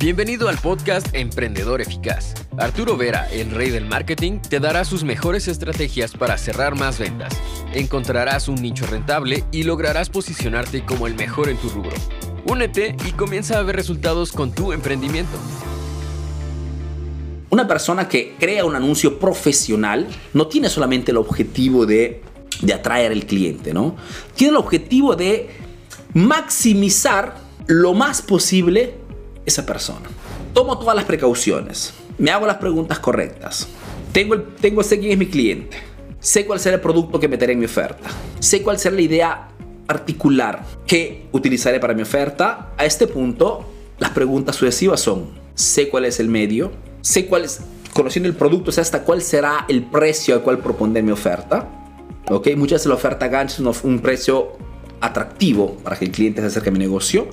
Bienvenido al podcast Emprendedor Eficaz. Arturo Vera, el rey del marketing, te dará sus mejores estrategias para cerrar más ventas. Encontrarás un nicho rentable y lograrás posicionarte como el mejor en tu rubro. Únete y comienza a ver resultados con tu emprendimiento. Una persona que crea un anuncio profesional no tiene solamente el objetivo de, de atraer al cliente, ¿no? Tiene el objetivo de maximizar lo más posible esa persona. Tomo todas las precauciones, me hago las preguntas correctas, tengo, el, tengo sé quién es mi cliente, sé cuál será el producto que meteré en mi oferta, sé cuál será la idea particular que utilizaré para mi oferta. A este punto, las preguntas sucesivas son, sé cuál es el medio, sé cuál es, conociendo el producto, sé hasta cuál será el precio al cual propondré mi oferta. ¿Ok? Muchas veces la oferta gancho es un precio atractivo para que el cliente se acerque a mi negocio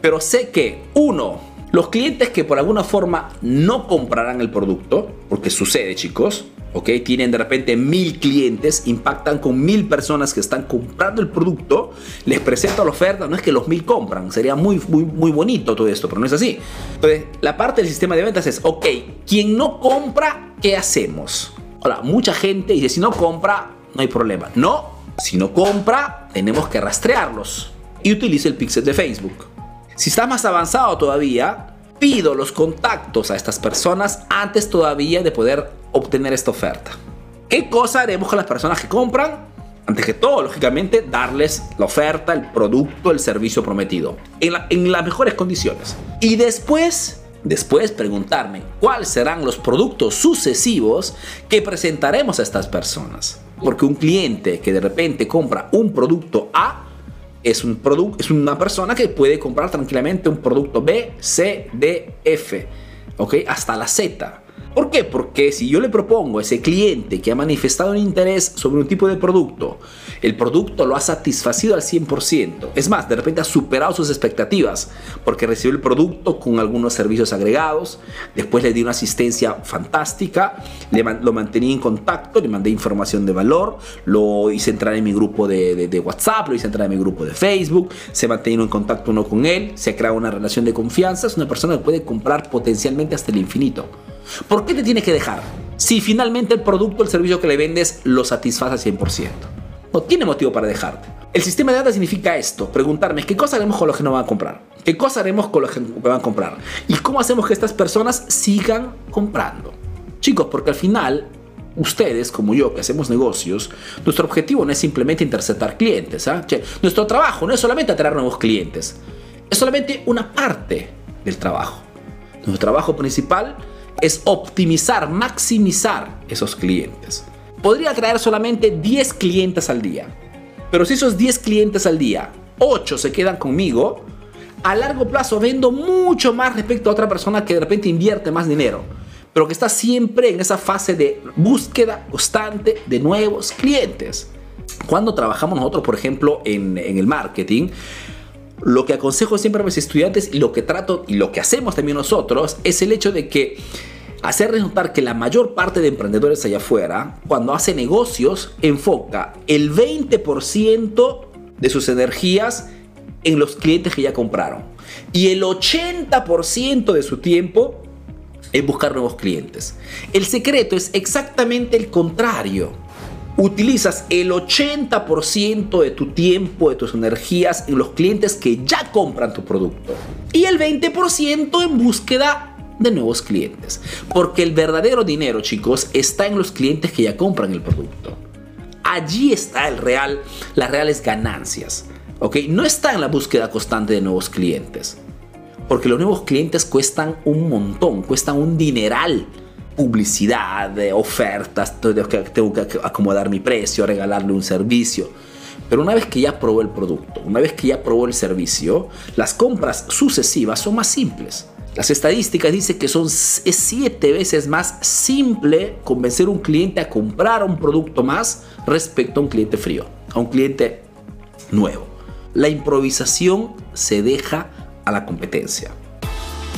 pero sé que, uno, los clientes que por alguna forma no comprarán el producto, porque sucede chicos, ¿ok? Tienen de repente mil clientes, impactan con mil personas que están comprando el producto, les presento la oferta, no es que los mil compran, sería muy, muy, muy bonito todo esto, pero no es así. Entonces, la parte del sistema de ventas es, ok, quien no compra, ¿qué hacemos? Ahora, mucha gente dice, si no compra, no hay problema. No, si no compra, tenemos que rastrearlos. Y utilice el pixel de Facebook. Si está más avanzado todavía, pido los contactos a estas personas antes todavía de poder obtener esta oferta. ¿Qué cosa haremos con las personas que compran? Antes que todo, lógicamente, darles la oferta, el producto, el servicio prometido, en, en las mejores condiciones. Y después, después preguntarme cuáles serán los productos sucesivos que presentaremos a estas personas. Porque un cliente que de repente compra un producto A es, un es una persona que puede comprar tranquilamente un producto B, C, D, F, ¿ok? Hasta la Z. ¿Por qué? Porque si yo le propongo a ese cliente que ha manifestado un interés sobre un tipo de producto, el producto lo ha satisfacido al 100%. Es más, de repente ha superado sus expectativas porque recibió el producto con algunos servicios agregados, después le di una asistencia fantástica, lo mantenía en contacto, le mandé información de valor, lo hice entrar en mi grupo de, WhatsApp, lo hice entrar en mi grupo de Facebook, se mantenía en contacto uno con él, se ha creado una relación de confianza, es una persona que puede comprar potencialmente hasta el infinito. ¿Por qué te tiene que dejar? Si finalmente el producto o el servicio que le vendes lo satisface al 100%. No tiene motivo para dejarte. El sistema de data significa esto, preguntarme qué cosa haremos con los que no van a comprar, qué cosa haremos con los que van a comprar y cómo hacemos que estas personas sigan comprando. Chicos, porque al final ustedes, como yo, que hacemos negocios, nuestro objetivo no es simplemente interceptar clientes. ¿ah? nuestro trabajo no es solamente atraer nuevos clientes, es solamente una parte del trabajo. Nuestro trabajo principal es optimizar, maximizar esos clientes. Podría traer solamente 10 clientes al día. Pero si esos 10 clientes al día, 8 se quedan conmigo, a largo plazo vendo mucho más respecto a otra persona que de repente invierte más dinero, pero que está siempre en esa fase de búsqueda constante de nuevos clientes. Cuando trabajamos nosotros, por ejemplo, en, en el marketing, lo que aconsejo siempre a mis estudiantes y lo que trato y lo que hacemos también nosotros es el hecho de que hacer notar que la mayor parte de emprendedores allá afuera, cuando hace negocios, enfoca el 20% de sus energías en los clientes que ya compraron y el 80% de su tiempo en buscar nuevos clientes. El secreto es exactamente el contrario utilizas el 80% de tu tiempo, de tus energías en los clientes que ya compran tu producto y el 20% en búsqueda de nuevos clientes. Porque el verdadero dinero, chicos, está en los clientes que ya compran el producto. Allí está el real, las reales ganancias. ¿ok? No está en la búsqueda constante de nuevos clientes. Porque los nuevos clientes cuestan un montón, cuestan un dineral publicidad, ofertas, tengo que, acomodar mi precio, regalarle un servicio. Pero una vez que ya probó el producto, una vez que ya probó el servicio, las compras sucesivas son más simples. Las estadísticas dicen que son siete veces más simple convencer a un cliente a comprar un producto más respecto a un cliente frío, a un cliente nuevo. La improvisación se deja a la competencia.